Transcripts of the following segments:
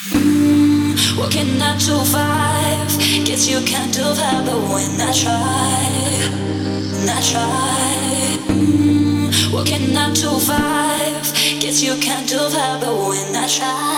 Working nine to five, guess you can't do that, but when I try, and I try. Mm, working nine to five, guess you can't do that, but when I try.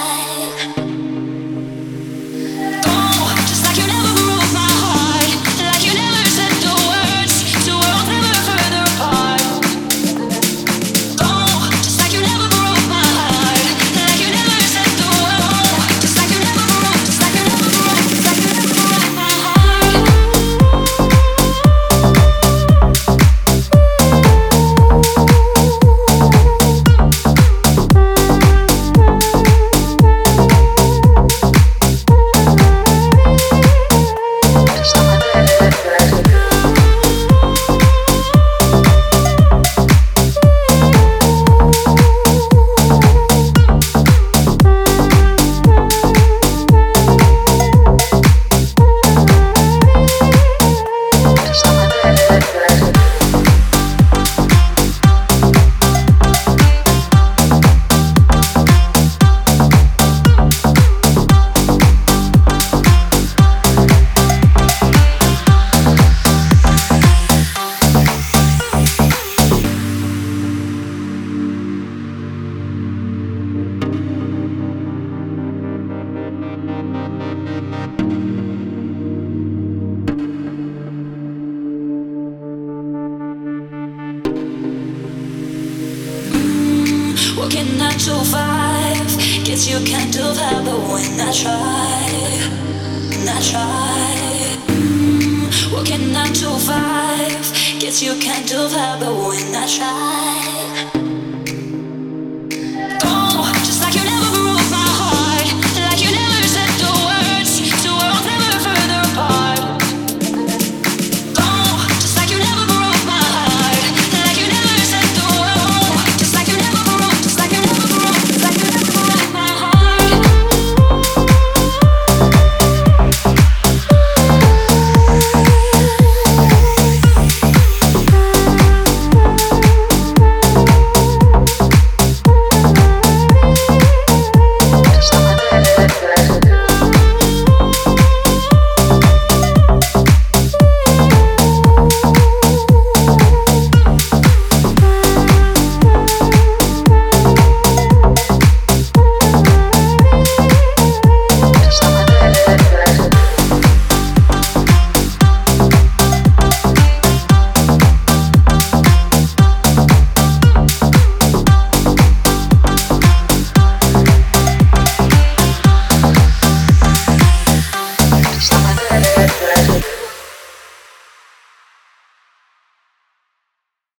Working nine to five, guess you can't do that, but when I try, and I try. Mm, working nine to five, guess you can't do that, but when I try.